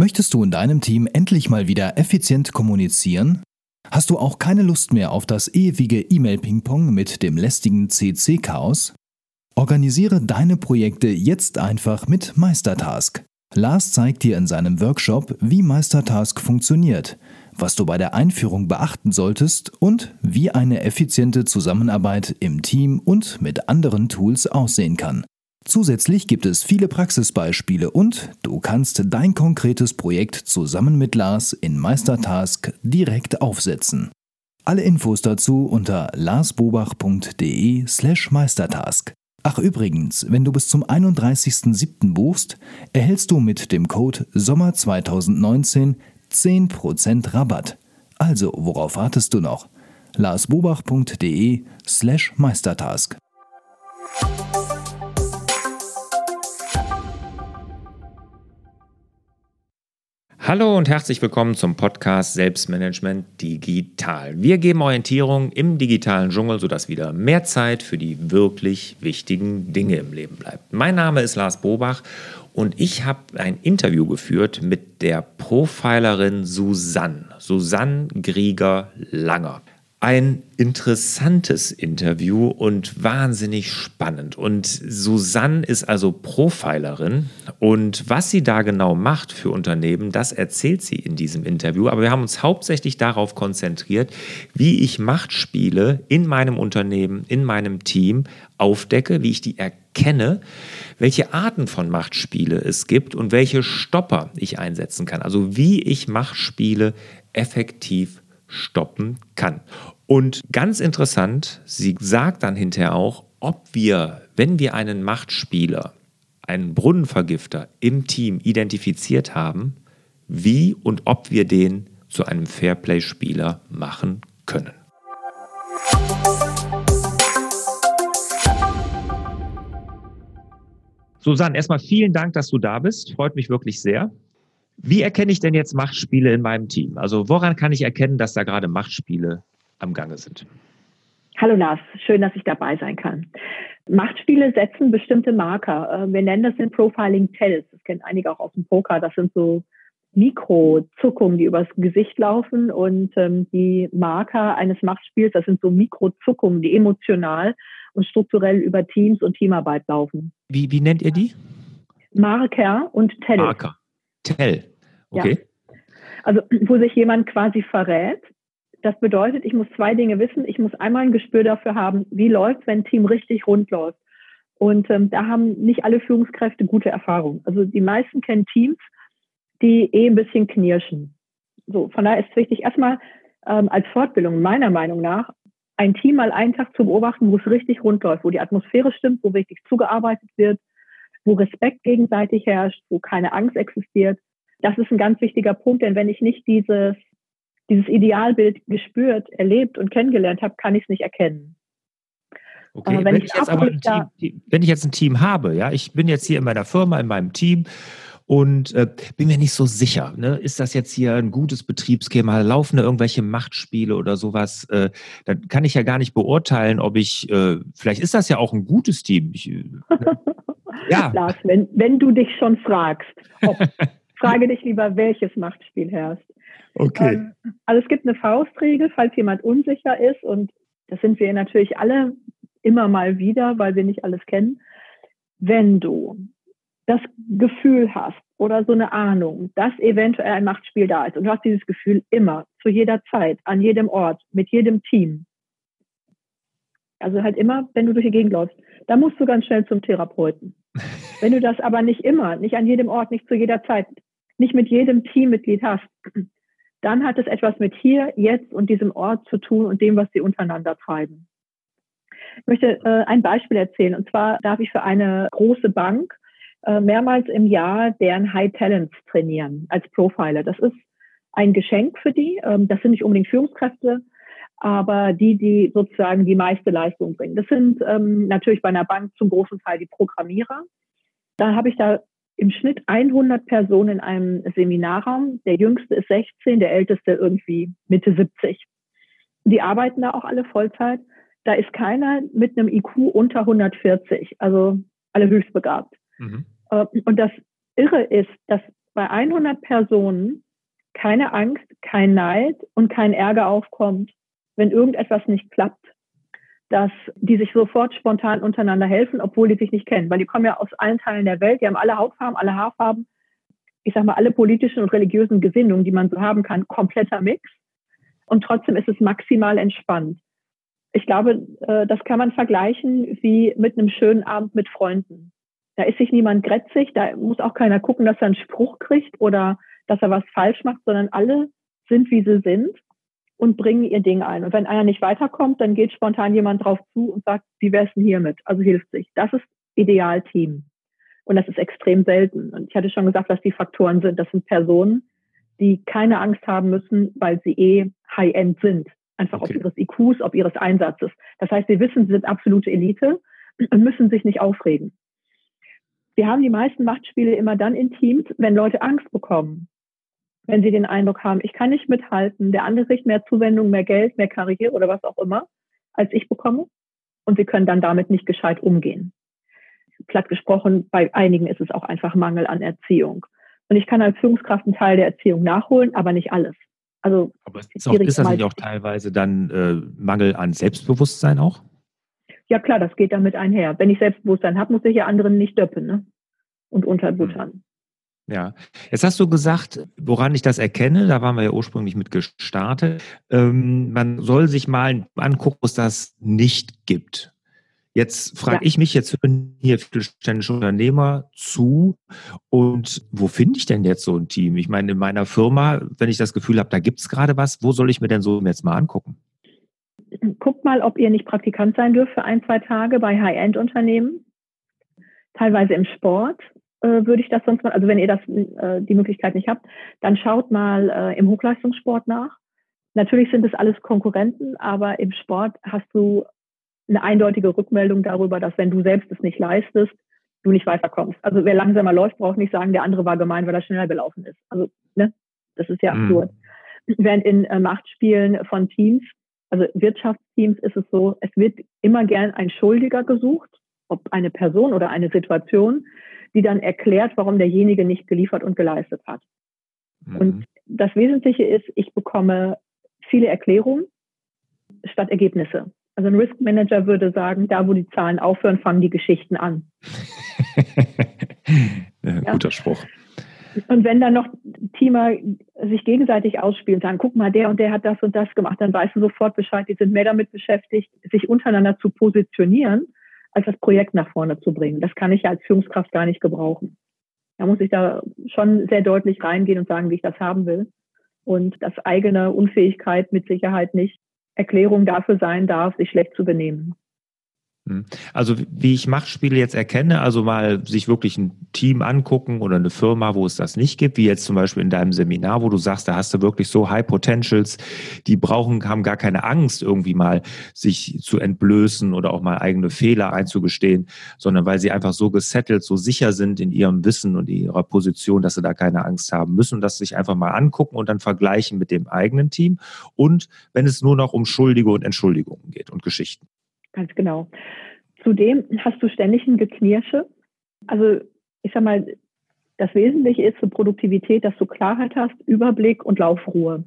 Möchtest du in deinem Team endlich mal wieder effizient kommunizieren? Hast du auch keine Lust mehr auf das ewige E-Mail-Ping-Pong mit dem lästigen CC-Chaos? Organisiere deine Projekte jetzt einfach mit Meistertask. Lars zeigt dir in seinem Workshop, wie Meistertask funktioniert, was du bei der Einführung beachten solltest und wie eine effiziente Zusammenarbeit im Team und mit anderen Tools aussehen kann. Zusätzlich gibt es viele Praxisbeispiele und du kannst dein konkretes Projekt zusammen mit Lars in Meistertask direkt aufsetzen. Alle Infos dazu unter larsbobach.de/meistertask. Ach übrigens, wenn du bis zum 31.07. buchst, erhältst du mit dem Code Sommer 2019 10% Rabatt. Also, worauf wartest du noch? larsbobach.de/meistertask. Hallo und herzlich willkommen zum Podcast Selbstmanagement Digital. Wir geben Orientierung im digitalen Dschungel, sodass wieder mehr Zeit für die wirklich wichtigen Dinge im Leben bleibt. Mein Name ist Lars Bobach und ich habe ein Interview geführt mit der Profilerin Susanne, Susanne Grieger-Langer ein interessantes Interview und wahnsinnig spannend. Und Susanne ist also Profilerin und was sie da genau macht für Unternehmen, das erzählt sie in diesem Interview. Aber wir haben uns hauptsächlich darauf konzentriert, wie ich Machtspiele in meinem Unternehmen, in meinem Team aufdecke, wie ich die erkenne, welche Arten von Machtspiele es gibt und welche Stopper ich einsetzen kann. Also wie ich Machtspiele effektiv stoppen kann. Und ganz interessant, sie sagt dann hinterher auch, ob wir, wenn wir einen Machtspieler, einen Brunnenvergifter im Team identifiziert haben, wie und ob wir den zu einem Fairplay-Spieler machen können. Susanne, erstmal vielen Dank, dass du da bist. Freut mich wirklich sehr. Wie erkenne ich denn jetzt Machtspiele in meinem Team? Also woran kann ich erkennen, dass da gerade Machtspiele am Gange sind? Hallo Lars, schön, dass ich dabei sein kann. Machtspiele setzen bestimmte Marker. Äh, wir nennen das in Profiling Tells. Das kennen einige auch aus dem Poker. Das sind so Mikrozuckungen, die übers Gesicht laufen und ähm, die Marker eines Machtspiels, das sind so Mikrozuckungen, die emotional und strukturell über Teams und Teamarbeit laufen. Wie, wie nennt ihr die? Marker und Tell. Marker. Tell. Okay. Ja. Also, wo sich jemand quasi verrät. Das bedeutet, ich muss zwei Dinge wissen. Ich muss einmal ein Gespür dafür haben, wie läuft, wenn ein Team richtig rund läuft. Und ähm, da haben nicht alle Führungskräfte gute Erfahrungen. Also die meisten kennen Teams, die eh ein bisschen knirschen. So, von daher ist es wichtig, erstmal ähm, als Fortbildung meiner Meinung nach, ein Team mal einen Tag zu beobachten, wo es richtig rund läuft, wo die Atmosphäre stimmt, wo richtig zugearbeitet wird, wo Respekt gegenseitig herrscht, wo keine Angst existiert das ist ein ganz wichtiger Punkt, denn wenn ich nicht dieses, dieses Idealbild gespürt, erlebt und kennengelernt habe, kann ich es nicht erkennen. Okay, wenn, wenn, ich jetzt aber ein Team, wenn ich jetzt ein Team habe, ja, ich bin jetzt hier in meiner Firma, in meinem Team und äh, bin mir nicht so sicher, ne? ist das jetzt hier ein gutes Betriebsschema, laufen da irgendwelche Machtspiele oder sowas, äh, dann kann ich ja gar nicht beurteilen, ob ich, äh, vielleicht ist das ja auch ein gutes Team. Ich, äh, ja. Lars, wenn, wenn du dich schon fragst, ob Frage dich lieber, welches Machtspiel herrscht. Okay. Ähm, also es gibt eine Faustregel, falls jemand unsicher ist und das sind wir natürlich alle immer mal wieder, weil wir nicht alles kennen. Wenn du das Gefühl hast oder so eine Ahnung, dass eventuell ein Machtspiel da ist und du hast dieses Gefühl immer, zu jeder Zeit, an jedem Ort, mit jedem Team. Also halt immer, wenn du durch die Gegend läufst, da musst du ganz schnell zum Therapeuten. Wenn du das aber nicht immer, nicht an jedem Ort, nicht zu jeder Zeit, nicht mit jedem Teammitglied hast, dann hat es etwas mit hier, jetzt und diesem Ort zu tun und dem, was sie untereinander treiben. Ich möchte äh, ein Beispiel erzählen. Und zwar darf ich für eine große Bank äh, mehrmals im Jahr deren High Talents trainieren als Profiler. Das ist ein Geschenk für die. Ähm, das sind nicht unbedingt Führungskräfte, aber die, die sozusagen die meiste Leistung bringen. Das sind ähm, natürlich bei einer Bank zum großen Teil die Programmierer. Da habe ich da im Schnitt 100 Personen in einem Seminarraum. Der jüngste ist 16, der älteste irgendwie Mitte 70. Die arbeiten da auch alle Vollzeit. Da ist keiner mit einem IQ unter 140, also alle höchstbegabt. Mhm. Äh, und das Irre ist, dass bei 100 Personen keine Angst, kein Neid und kein Ärger aufkommt, wenn irgendetwas nicht klappt, dass die sich sofort spontan untereinander helfen, obwohl die sich nicht kennen, weil die kommen ja aus allen Teilen der Welt, die haben alle Hautfarben, alle Haarfarben, ich sag mal, alle politischen und religiösen Gesinnungen, die man so haben kann, kompletter Mix. Und trotzdem ist es maximal entspannt. Ich glaube, äh, das kann man vergleichen wie mit einem schönen Abend mit Freunden. Da ist sich niemand grätzig, da muss auch keiner gucken, dass er einen Spruch kriegt oder dass er was falsch macht, sondern alle sind, wie sie sind und bringen ihr Ding ein. Und wenn einer nicht weiterkommt, dann geht spontan jemand drauf zu und sagt, wie wär's denn hiermit? Also hilft sich. Das ist Idealteam. Und das ist extrem selten. Und ich hatte schon gesagt, was die Faktoren sind. Das sind Personen, die keine Angst haben müssen, weil sie eh High-End sind. Einfach okay. ob ihres IQs, ob ihres Einsatzes. Das heißt, sie wissen, sie sind absolute Elite und müssen sich nicht aufregen. Wir haben die meisten Machtspiele immer dann in Teams, wenn Leute Angst bekommen. Wenn sie den Eindruck haben, ich kann nicht mithalten, der andere kriegt mehr Zuwendung, mehr Geld, mehr Karriere oder was auch immer, als ich bekomme. Und sie können dann damit nicht gescheit umgehen platt gesprochen, bei einigen ist es auch einfach Mangel an Erziehung. Und ich kann als Führungskraft einen Teil der Erziehung nachholen, aber nicht alles. Also aber ist, auch, ist das nicht auch teilweise dann äh, Mangel an Selbstbewusstsein auch? Ja klar, das geht damit einher. Wenn ich Selbstbewusstsein habe, muss ich ja anderen nicht döppen ne? und unterbuttern. Hm. Ja, jetzt hast du gesagt, woran ich das erkenne, da waren wir ja ursprünglich mit gestartet. Ähm, man soll sich mal angucken, was das nicht gibt. Jetzt frage ja. ich mich, jetzt hören hier mittelständische Unternehmer zu und wo finde ich denn jetzt so ein Team? Ich meine, in meiner Firma, wenn ich das Gefühl habe, da gibt es gerade was, wo soll ich mir denn so jetzt mal angucken? Guckt mal, ob ihr nicht Praktikant sein dürft für ein, zwei Tage bei High-End-Unternehmen, teilweise im Sport äh, würde ich das sonst mal, also wenn ihr das äh, die Möglichkeit nicht habt, dann schaut mal äh, im Hochleistungssport nach. Natürlich sind es alles Konkurrenten, aber im Sport hast du eine eindeutige Rückmeldung darüber, dass wenn du selbst es nicht leistest, du nicht weiterkommst. Also wer langsamer läuft, braucht nicht sagen, der andere war gemein, weil er schneller gelaufen ist. Also, ne, das ist ja mhm. absurd. Während in äh, Machtspielen von Teams, also Wirtschaftsteams, ist es so, es wird immer gern ein Schuldiger gesucht, ob eine Person oder eine Situation, die dann erklärt, warum derjenige nicht geliefert und geleistet hat. Mhm. Und das Wesentliche ist, ich bekomme viele Erklärungen statt Ergebnisse. Also ein Risk Manager würde sagen, da wo die Zahlen aufhören, fangen die Geschichten an. ja, guter Spruch. Und wenn dann noch Teamer sich gegenseitig ausspielen, sagen, guck mal, der und der hat das und das gemacht, dann weißt du sofort Bescheid, die sind mehr damit beschäftigt, sich untereinander zu positionieren, als das Projekt nach vorne zu bringen. Das kann ich ja als Führungskraft gar nicht gebrauchen. Da muss ich da schon sehr deutlich reingehen und sagen, wie ich das haben will. Und das eigene Unfähigkeit mit Sicherheit nicht. Erklärung dafür sein darf, sich schlecht zu benehmen. Also wie ich Machtspiele jetzt erkenne, also mal sich wirklich ein Team angucken oder eine Firma, wo es das nicht gibt, wie jetzt zum Beispiel in deinem Seminar, wo du sagst, da hast du wirklich so High Potentials, die brauchen, haben gar keine Angst, irgendwie mal sich zu entblößen oder auch mal eigene Fehler einzugestehen, sondern weil sie einfach so gesettelt, so sicher sind in ihrem Wissen und ihrer Position, dass sie da keine Angst haben müssen und das sich einfach mal angucken und dann vergleichen mit dem eigenen Team und wenn es nur noch um Schuldige und Entschuldigungen geht und Geschichten. Ganz genau. Zudem hast du ständig ein Geknirsche. Also ich sag mal, das Wesentliche ist für Produktivität, dass du Klarheit hast, Überblick und Laufruhe.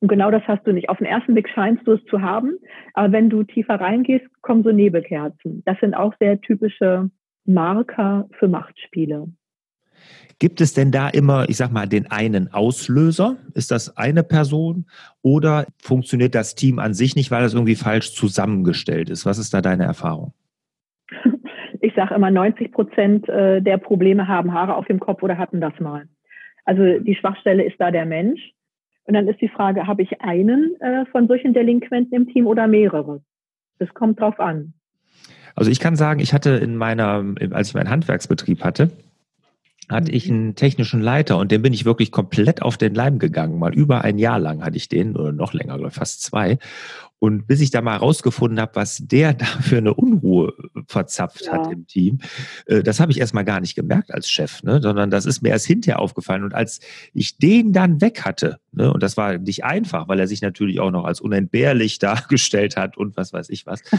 Und genau das hast du nicht. Auf den ersten Blick scheinst du es zu haben, aber wenn du tiefer reingehst, kommen so Nebelkerzen. Das sind auch sehr typische Marker für Machtspiele. Gibt es denn da immer, ich sag mal, den einen Auslöser? Ist das eine Person oder funktioniert das Team an sich nicht, weil es irgendwie falsch zusammengestellt ist? Was ist da deine Erfahrung? Ich sage immer, 90 Prozent äh, der Probleme haben Haare auf dem Kopf oder hatten das mal. Also die Schwachstelle ist da der Mensch. Und dann ist die Frage, habe ich einen äh, von solchen Delinquenten im Team oder mehrere? Das kommt drauf an. Also ich kann sagen, ich hatte in meiner, als ich meinen Handwerksbetrieb hatte, hatte ich mhm. einen technischen Leiter und den bin ich wirklich komplett auf den Leim gegangen. Mal über ein Jahr lang hatte ich den, oder noch länger, fast zwei. Und bis ich da mal rausgefunden habe, was der da für eine Unruhe verzapft ja. hat im Team, äh, das habe ich erstmal gar nicht gemerkt als Chef, ne? sondern das ist mir erst hinterher aufgefallen. Und als ich den dann weg hatte, ne? und das war nicht einfach, weil er sich natürlich auch noch als unentbehrlich dargestellt hat und was weiß ich was,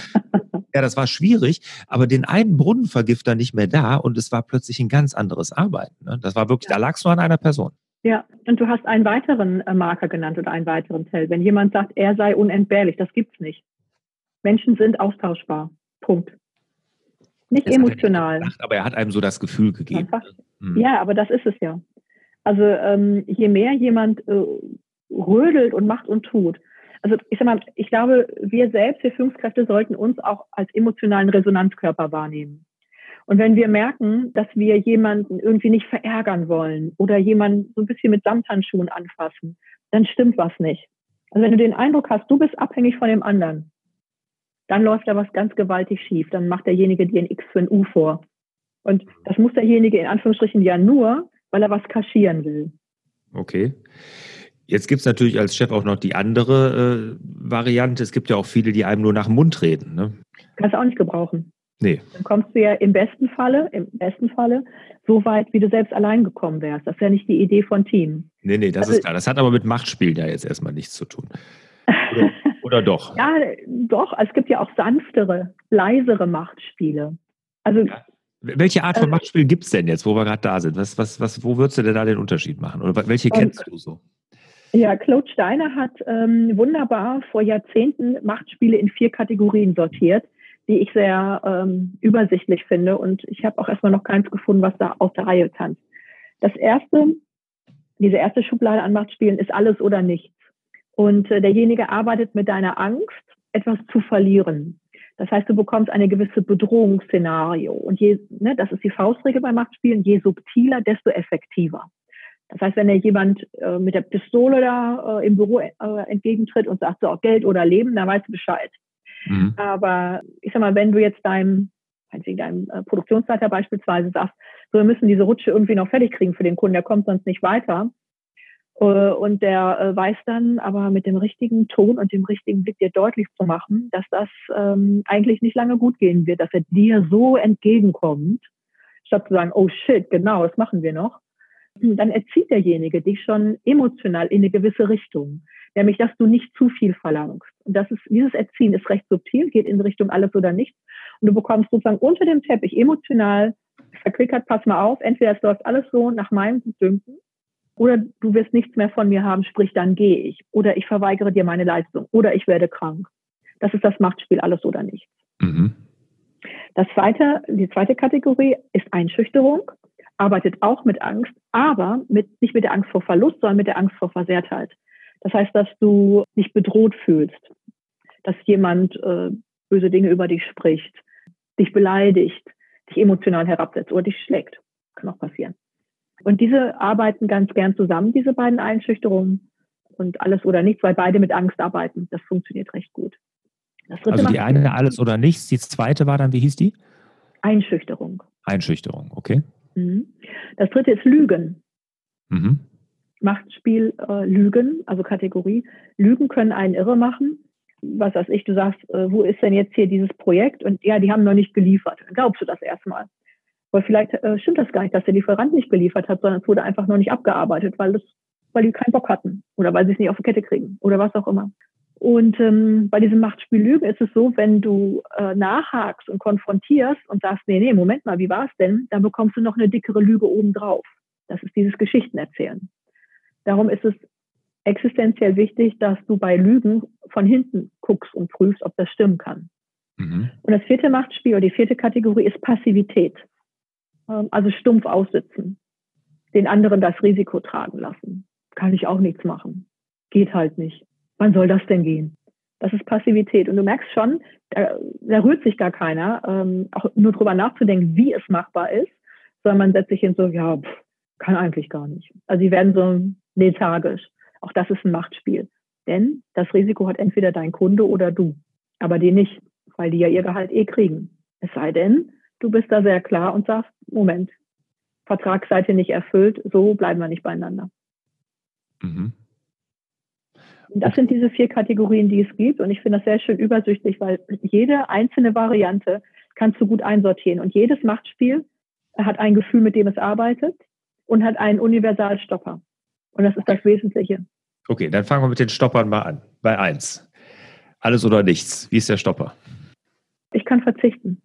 Ja, das war schwierig, aber den einen Brunnenvergifter nicht mehr da und es war plötzlich ein ganz anderes Arbeiten. Ne? Das war wirklich, ja. da lag es nur an einer Person. Ja, und du hast einen weiteren äh, Marker genannt oder einen weiteren Tell. Wenn jemand sagt, er sei unentbehrlich, das gibt's nicht. Menschen sind austauschbar. Punkt. Nicht das emotional. Gedacht, aber er hat einem so das Gefühl gegeben. Mhm. Ja, aber das ist es ja. Also ähm, je mehr jemand äh, rödelt und macht und tut, also ich sag mal, ich glaube, wir selbst, wir Führungskräfte, sollten uns auch als emotionalen Resonanzkörper wahrnehmen. Und wenn wir merken, dass wir jemanden irgendwie nicht verärgern wollen oder jemanden so ein bisschen mit Samthandschuhen anfassen, dann stimmt was nicht. Also wenn du den Eindruck hast, du bist abhängig von dem anderen, dann läuft da was ganz gewaltig schief. Dann macht derjenige dir ein X für ein U vor. Und das muss derjenige in Anführungsstrichen ja nur, weil er was kaschieren will. Okay. Jetzt gibt es natürlich als Chef auch noch die andere äh, Variante. Es gibt ja auch viele, die einem nur nach dem Mund reden. Ne? Kannst du auch nicht gebrauchen. Nee. Dann kommst du ja im besten Falle, im besten Falle, so weit, wie du selbst allein gekommen wärst. Das ist ja nicht die Idee von Team. Nee, nee, das also, ist klar. Das hat aber mit Machtspielen ja jetzt erstmal nichts zu tun. Oder, oder doch? ja, doch. Es gibt ja auch sanftere, leisere Machtspiele. Also ja. Welche Art von äh, Machtspiel gibt es denn jetzt, wo wir gerade da sind? Was, was, was, wo würdest du denn da den Unterschied machen? Oder welche kennst du so? Ja, Claude Steiner hat ähm, wunderbar vor Jahrzehnten Machtspiele in vier Kategorien sortiert die ich sehr ähm, übersichtlich finde. Und ich habe auch erstmal noch keins gefunden, was da aus der Reihe tanzt. Das erste, diese erste Schublade an Machtspielen ist alles oder nichts. Und äh, derjenige arbeitet mit deiner Angst, etwas zu verlieren. Das heißt, du bekommst eine gewisse Bedrohungsszenario. Und je, ne, das ist die Faustregel bei Machtspielen, je subtiler, desto effektiver. Das heißt, wenn dir jemand äh, mit der Pistole da äh, im Büro äh, entgegentritt und sagt, so, Geld oder Leben, dann weißt du Bescheid. Mhm. Aber ich sag mal, wenn du jetzt deinem, deinem äh, Produktionsleiter beispielsweise sagst, so, wir müssen diese Rutsche irgendwie noch fertig kriegen für den Kunden, der kommt sonst nicht weiter. Äh, und der äh, weiß dann aber mit dem richtigen Ton und dem richtigen Blick dir deutlich zu machen, dass das ähm, eigentlich nicht lange gut gehen wird, dass er dir so entgegenkommt, statt zu sagen, oh shit, genau, das machen wir noch. Dann erzieht derjenige dich schon emotional in eine gewisse Richtung nämlich dass du nicht zu viel verlangst. Und das ist, dieses Erziehen ist recht subtil, geht in Richtung alles oder nichts. Und du bekommst sozusagen unter dem Teppich emotional verquickert, pass mal auf, entweder es läuft alles so nach meinem Gutdünken oder du wirst nichts mehr von mir haben, sprich dann gehe ich oder ich verweigere dir meine Leistung oder ich werde krank. Das ist das Machtspiel alles oder nichts. Mhm. Das zweite, die zweite Kategorie ist Einschüchterung, arbeitet auch mit Angst, aber mit, nicht mit der Angst vor Verlust, sondern mit der Angst vor Versehrtheit. Das heißt, dass du dich bedroht fühlst, dass jemand äh, böse Dinge über dich spricht, dich beleidigt, dich emotional herabsetzt oder dich schlägt. Kann auch passieren. Und diese arbeiten ganz gern zusammen, diese beiden Einschüchterungen und alles oder nichts, weil beide mit Angst arbeiten. Das funktioniert recht gut. also die eine alles oder nichts, die zweite war dann, wie hieß die? Einschüchterung. Einschüchterung, okay. Mhm. Das dritte ist Lügen. Mhm. Machtspiel äh, Lügen, also Kategorie. Lügen können einen irre machen. Was weiß ich, du sagst, äh, wo ist denn jetzt hier dieses Projekt? Und ja, die haben noch nicht geliefert. Dann glaubst du das erstmal. Weil vielleicht äh, stimmt das gar nicht, dass der Lieferant nicht geliefert hat, sondern es wurde einfach noch nicht abgearbeitet, weil das, weil die keinen Bock hatten oder weil sie es nicht auf die Kette kriegen oder was auch immer. Und ähm, bei diesem Machtspiel Lügen ist es so, wenn du äh, nachhakst und konfrontierst und sagst, nee, nee, Moment mal, wie war es denn? Dann bekommst du noch eine dickere Lüge obendrauf. Das ist dieses Geschichtenerzählen. Darum ist es existenziell wichtig, dass du bei Lügen von hinten guckst und prüfst, ob das stimmen kann. Mhm. Und das vierte Machtspiel oder die vierte Kategorie ist Passivität. Ähm, also stumpf aussitzen. Den anderen das Risiko tragen lassen. Kann ich auch nichts machen. Geht halt nicht. Wann soll das denn gehen? Das ist Passivität. Und du merkst schon, da, da rührt sich gar keiner, ähm, auch nur drüber nachzudenken, wie es machbar ist, sondern man setzt sich hin so, ja, pff, kann eigentlich gar nicht. Also die werden so lethargisch. Auch das ist ein Machtspiel. Denn das Risiko hat entweder dein Kunde oder du, aber die nicht, weil die ja ihr Gehalt eh kriegen. Es sei denn, du bist da sehr klar und sagst, Moment, Vertragsseite nicht erfüllt, so bleiben wir nicht beieinander. Mhm. Das sind diese vier Kategorien, die es gibt. Und ich finde das sehr schön übersichtlich, weil jede einzelne Variante kannst du gut einsortieren. Und jedes Machtspiel hat ein Gefühl, mit dem es arbeitet und hat einen Universalstopper. Und das ist das Wesentliche. Okay, dann fangen wir mit den Stoppern mal an. Bei 1. Alles oder nichts. Wie ist der Stopper? Ich kann verzichten.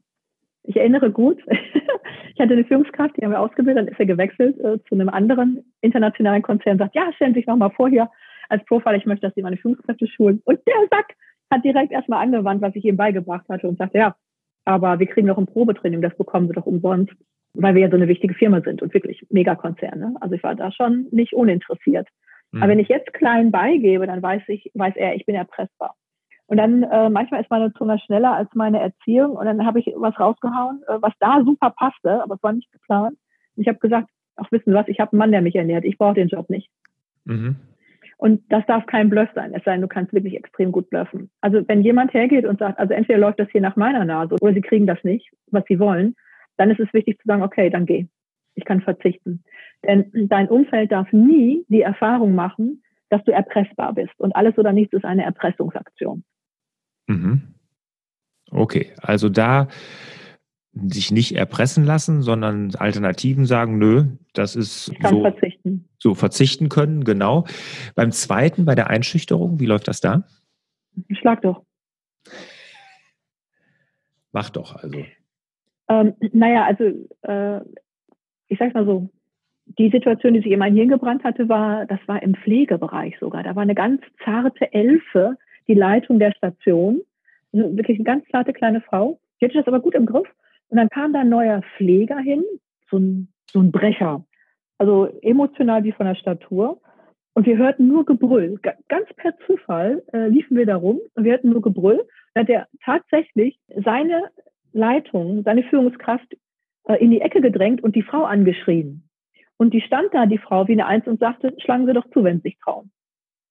Ich erinnere gut, ich hatte eine Führungskraft, die haben wir ausgebildet, dann ist er gewechselt äh, zu einem anderen internationalen Konzern sagt, ja, stellen Sie sich nochmal vor hier als Profile, ich möchte, dass Sie meine Führungskräfte schulen. Und der Sack hat direkt erstmal angewandt, was ich ihm beigebracht hatte und sagte, ja, aber wir kriegen doch ein Probetraining, das bekommen Sie doch umsonst, weil wir ja so eine wichtige Firma sind und wirklich Megakonzerne. Also ich war da schon nicht uninteressiert. Mhm. Aber wenn ich jetzt klein beigebe, dann weiß ich, weiß er, ich bin erpressbar. Und dann äh, manchmal ist meine Zunge schneller als meine Erziehung und dann habe ich was rausgehauen, äh, was da super passte, aber es war nicht geplant. Und ich habe gesagt, ach wissen Sie was, ich habe einen Mann, der mich ernährt, ich brauche den Job nicht. Mhm. Und das darf kein Bluff sein, es sei denn, du kannst wirklich extrem gut bluffen. Also wenn jemand hergeht und sagt, also entweder läuft das hier nach meiner Nase oder sie kriegen das nicht, was sie wollen, dann ist es wichtig zu sagen, okay, dann geh. Ich kann verzichten. Denn dein Umfeld darf nie die Erfahrung machen, dass du erpressbar bist. Und alles oder nichts ist eine Erpressungsaktion. Mhm. Okay, also da sich nicht erpressen lassen, sondern Alternativen sagen, nö, das ist ich kann so, verzichten. so verzichten können, genau. Beim zweiten, bei der Einschüchterung, wie läuft das da? Schlag doch. Mach doch, also. Ähm, naja, also äh, ich sag's mal so, die Situation, die sich in mein Hirn gebrannt hatte, war, das war im Pflegebereich sogar. Da war eine ganz zarte Elfe, die Leitung der Station. Also wirklich eine ganz zarte kleine Frau. Die hatte das aber gut im Griff. Und dann kam da ein neuer Pfleger hin, so ein, so ein Brecher. Also emotional wie von der Statur. Und wir hörten nur Gebrüll. Ganz per Zufall äh, liefen wir da rum und wir hörten nur Gebrüll. Da hat er tatsächlich seine Leitung, seine Führungskraft äh, in die Ecke gedrängt und die Frau angeschrien. Und die stand da, die Frau, wie eine Eins und sagte, schlagen Sie doch zu, wenn Sie sich trauen.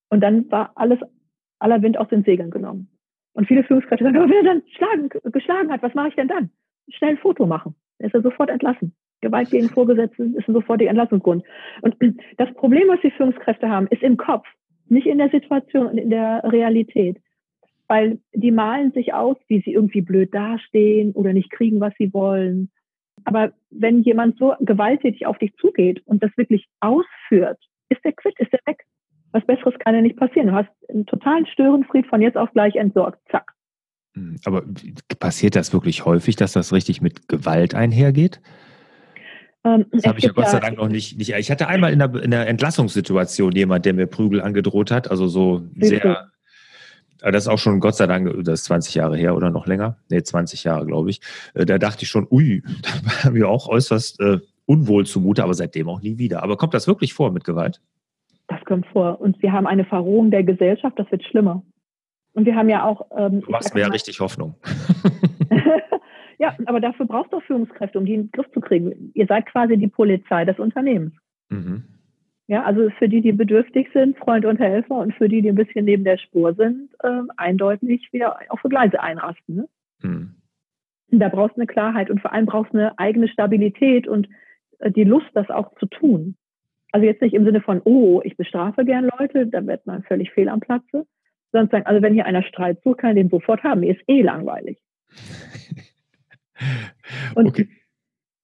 Und dann war alles aller Wind aus den Segeln genommen. Und viele Führungskräfte sagen, oh, wenn er dann schlagen, geschlagen hat, was mache ich denn dann? Schnell ein Foto machen. Dann ist er sofort entlassen. Gewalt gegen Vorgesetzten ist ein sofortiger Entlassungsgrund. Und das Problem, was die Führungskräfte haben, ist im Kopf, nicht in der Situation und in der Realität. Weil die malen sich aus, wie sie irgendwie blöd dastehen oder nicht kriegen, was sie wollen. Aber wenn jemand so gewalttätig auf dich zugeht und das wirklich ausführt, ist der quitt, ist der weg. Was Besseres kann ja nicht passieren. Du hast einen totalen Störenfried von jetzt auf gleich entsorgt. Zack. Hm, aber passiert das wirklich häufig, dass das richtig mit Gewalt einhergeht? Ähm, das habe ich ja Gott sei Dank noch nicht, nicht. Ich hatte einmal in der, in der Entlassungssituation jemand, der mir Prügel angedroht hat. Also so sehr. Das ist auch schon Gott sei Dank, das ist 20 Jahre her oder noch länger. Nee, 20 Jahre, glaube ich. Äh, da dachte ich schon, ui, da war mir auch äußerst äh, unwohl zumute, aber seitdem auch nie wieder. Aber kommt das wirklich vor mit Gewalt? Das kommt vor. Und wir haben eine Verrohung der Gesellschaft, das wird schlimmer. Und wir haben ja auch. Ähm, du machst mir ja richtig Hoffnung. ja, aber dafür brauchst du auch Führungskräfte, um die in den Griff zu kriegen. Ihr seid quasi die Polizei des Unternehmens. Mhm. Ja, also für die, die bedürftig sind, Freund und Helfer und für die, die ein bisschen neben der Spur sind, äh, eindeutig wieder auf die Gleise einrasten. Ne? Mhm. Da brauchst du eine Klarheit und vor allem brauchst du eine eigene Stabilität und äh, die Lust, das auch zu tun. Also jetzt nicht im Sinne von, oh, ich bestrafe gern Leute, da wird man völlig fehl am Platze, sondern sagen, also wenn hier einer Streit sucht, kann er den sofort haben. Mir ist eh langweilig. Und okay.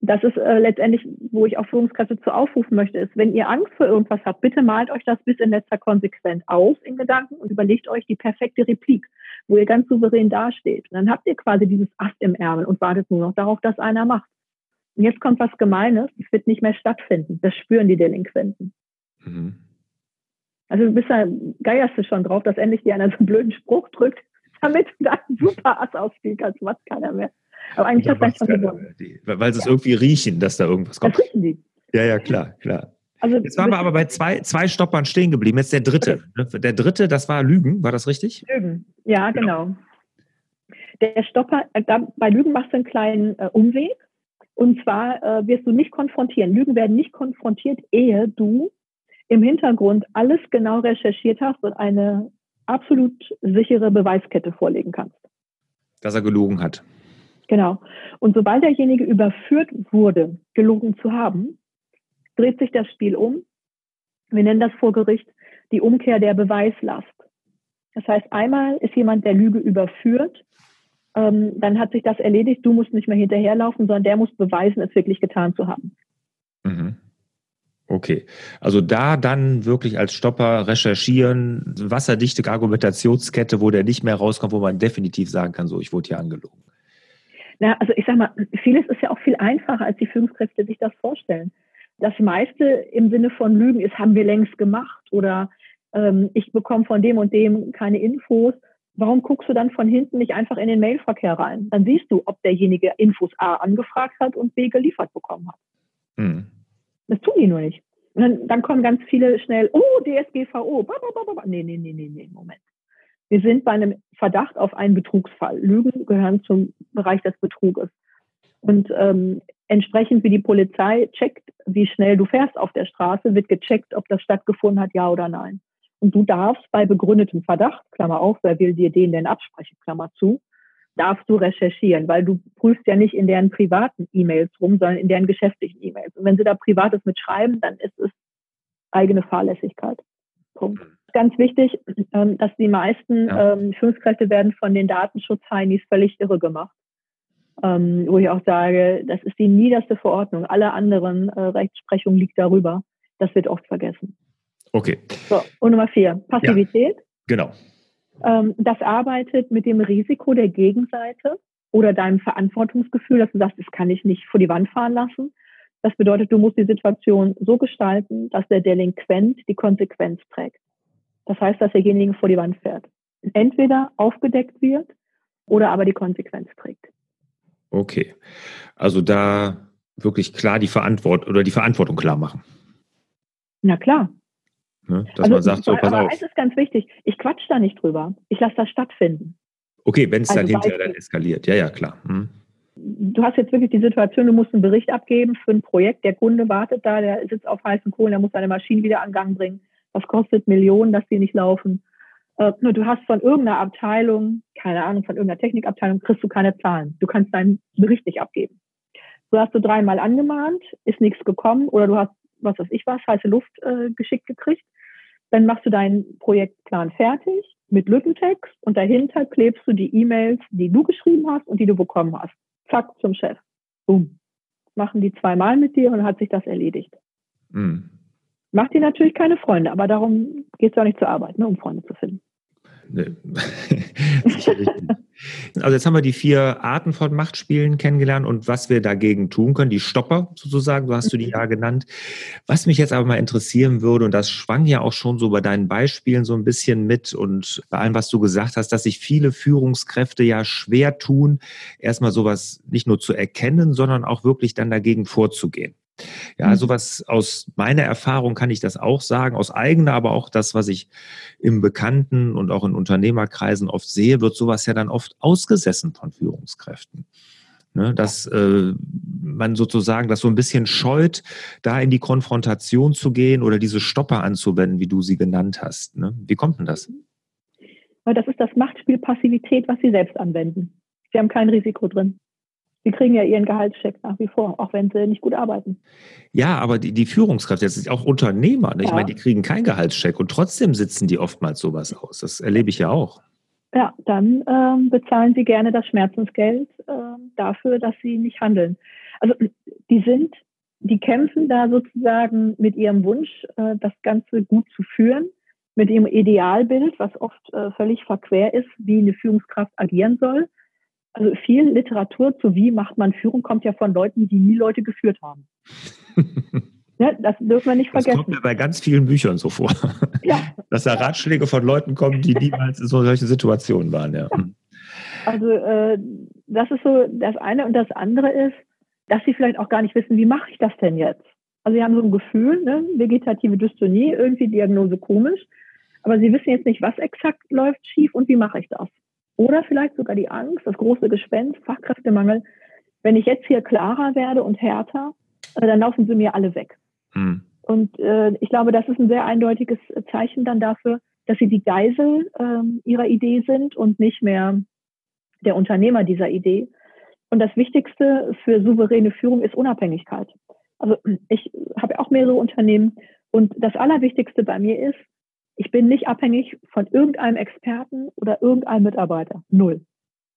das ist äh, letztendlich, wo ich auch Führungskräfte zu aufrufen möchte, ist, wenn ihr Angst vor irgendwas habt, bitte malt euch das bis in letzter Konsequenz aus in Gedanken und überlegt euch die perfekte Replik, wo ihr ganz souverän dasteht. Und dann habt ihr quasi dieses Ast im Ärmel und wartet nur noch darauf, dass einer macht. Und jetzt kommt was Gemeines, es wird nicht mehr stattfinden. Das spüren die Delinquenten. Mhm. Also du bist da, geierst du schon drauf, dass endlich dir einer so einen blöden Spruch drückt, damit du da super Ass ausspielen kannst, was keiner mehr. Aber eigentlich hat das schon gewonnen. Weil sie es irgendwie riechen, dass da irgendwas kommt. Das riechen die. Ja, ja, klar, klar. Also, Jetzt waren wir aber bei zwei, zwei Stoppern stehen geblieben. Jetzt der dritte. Der dritte, das war Lügen, war das richtig? Lügen, ja, genau. genau. Der Stopper, äh, da, bei Lügen machst du einen kleinen äh, Umweg. Und zwar äh, wirst du nicht konfrontieren. Lügen werden nicht konfrontiert, ehe du im Hintergrund alles genau recherchiert hast und eine absolut sichere Beweiskette vorlegen kannst. Dass er gelogen hat. Genau. Und sobald derjenige überführt wurde, gelogen zu haben, dreht sich das Spiel um. Wir nennen das vor Gericht die Umkehr der Beweislast. Das heißt, einmal ist jemand der Lüge überführt ähm, dann hat sich das erledigt. Du musst nicht mehr hinterherlaufen, sondern der muss beweisen, es wirklich getan zu haben. Mhm. Okay, also da dann wirklich als Stopper recherchieren, wasserdichte Argumentationskette, wo der nicht mehr rauskommt, wo man definitiv sagen kann, so, ich wurde hier angelogen. Ja, also ich sag mal, vieles ist ja auch viel einfacher, als die Führungskräfte sich das vorstellen. Das meiste im Sinne von Lügen ist, haben wir längst gemacht oder ähm, ich bekomme von dem und dem keine Infos. Warum guckst du dann von hinten nicht einfach in den Mailverkehr rein? Dann siehst du, ob derjenige Infos A angefragt hat und B geliefert bekommen hat. Mhm. Das tun die nur nicht. Und dann, dann kommen ganz viele schnell, oh, DSGVO. Nee, nee, nee, nee, nee, Moment. Wir sind bei einem Verdacht auf einen Betrugsfall. Lügen gehören zum Bereich des Betruges. Und ähm, entsprechend wie die Polizei checkt, wie schnell du fährst auf der Straße, wird gecheckt, ob das stattgefunden hat, ja oder nein. Und du darfst bei begründetem Verdacht, Klammer auf, wer will dir den denn absprechen, Klammer zu, darfst du recherchieren, weil du prüfst ja nicht in deren privaten E-Mails rum, sondern in deren geschäftlichen E-Mails. Und wenn sie da Privates mitschreiben, dann ist es eigene Fahrlässigkeit. Punkt. Ganz wichtig, ähm, dass die meisten ja. ähm, Führungskräfte werden von den Datenschutz-Heinis völlig irre gemacht. Ähm, wo ich auch sage, das ist die niederste Verordnung. Alle anderen äh, Rechtsprechung liegt darüber. Das wird oft vergessen. Okay. So, und Nummer vier, Passivität. Ja, genau. Ähm, das arbeitet mit dem Risiko der Gegenseite oder deinem Verantwortungsgefühl, dass du sagst, das kann ich nicht vor die Wand fahren lassen. Das bedeutet, du musst die Situation so gestalten, dass der Delinquent die Konsequenz trägt. Das heißt, dass derjenige vor die Wand fährt. Entweder aufgedeckt wird oder aber die Konsequenz trägt. Okay. Also da wirklich klar die Verantwortung oder die Verantwortung klar machen. Na klar. Ne? Dass also, man sagt, so, pass aber auf. eins ist ganz wichtig, ich quatsch da nicht drüber. Ich lasse das stattfinden. Okay, wenn es also dann hinterher dann eskaliert. Ja, ja, klar. Hm. Du hast jetzt wirklich die Situation, du musst einen Bericht abgeben für ein Projekt. Der Kunde wartet da, der sitzt auf heißen Kohlen, der muss seine Maschine wieder an Gang bringen. Das kostet Millionen, dass die nicht laufen. Äh, du hast von irgendeiner Abteilung, keine Ahnung, von irgendeiner Technikabteilung, kriegst du keine Zahlen. Du kannst deinen Bericht nicht abgeben. Du hast du dreimal angemahnt, ist nichts gekommen oder du hast, was weiß ich was, heiße Luft äh, geschickt gekriegt. Dann machst du deinen Projektplan fertig mit Lückentext und dahinter klebst du die E-Mails, die du geschrieben hast und die du bekommen hast. Zack, zum Chef. Boom. Machen die zweimal mit dir und dann hat sich das erledigt. Mhm. Macht dir natürlich keine Freunde, aber darum geht es auch nicht zur Arbeit, ne, um Freunde zu finden. Nee. also jetzt haben wir die vier Arten von Machtspielen kennengelernt und was wir dagegen tun können, die Stopper sozusagen, so hast du die ja genannt. Was mich jetzt aber mal interessieren würde, und das schwang ja auch schon so bei deinen Beispielen so ein bisschen mit und bei allem, was du gesagt hast, dass sich viele Führungskräfte ja schwer tun, erstmal sowas nicht nur zu erkennen, sondern auch wirklich dann dagegen vorzugehen. Ja, also was aus meiner Erfahrung kann ich das auch sagen, aus eigener, aber auch das, was ich im Bekannten und auch in Unternehmerkreisen oft sehe, wird sowas ja dann oft ausgesessen von Führungskräften. Ne, dass äh, man sozusagen das so ein bisschen scheut, da in die Konfrontation zu gehen oder diese Stopper anzuwenden, wie du sie genannt hast. Ne? Wie kommt denn das? Das ist das Machtspiel Passivität, was sie selbst anwenden. Sie haben kein Risiko drin. Sie kriegen ja ihren Gehaltscheck nach wie vor, auch wenn sie nicht gut arbeiten. Ja, aber die, die Führungskräfte, jetzt sind auch Unternehmer, ne? ich meine, die kriegen keinen Gehaltscheck und trotzdem sitzen die oftmals sowas aus. Das erlebe ich ja auch. Ja, dann ähm, bezahlen sie gerne das Schmerzensgeld äh, dafür, dass sie nicht handeln. Also die sind, die kämpfen da sozusagen mit ihrem Wunsch, äh, das Ganze gut zu führen, mit ihrem Idealbild, was oft äh, völlig verquer ist, wie eine Führungskraft agieren soll also viel Literatur zu wie macht man Führung kommt ja von Leuten, die nie Leute geführt haben. ja, das dürfen wir nicht vergessen. Das kommt mir bei ganz vielen Büchern so vor. Ja. Dass da Ratschläge von Leuten kommen, die niemals in so solchen Situationen waren. Ja. ja. Also äh, das ist so das eine. Und das andere ist, dass sie vielleicht auch gar nicht wissen, wie mache ich das denn jetzt? Also sie haben so ein Gefühl, ne? vegetative Dystonie, irgendwie Diagnose komisch. Aber sie wissen jetzt nicht, was exakt läuft schief und wie mache ich das. Oder vielleicht sogar die Angst, das große Gespenst, Fachkräftemangel. Wenn ich jetzt hier klarer werde und härter, äh, dann laufen sie mir alle weg. Mhm. Und äh, ich glaube, das ist ein sehr eindeutiges Zeichen dann dafür, dass sie die Geisel äh, ihrer Idee sind und nicht mehr der Unternehmer dieser Idee. Und das Wichtigste für souveräne Führung ist Unabhängigkeit. Also ich habe auch mehrere Unternehmen und das Allerwichtigste bei mir ist, ich bin nicht abhängig von irgendeinem Experten oder irgendeinem Mitarbeiter. Null.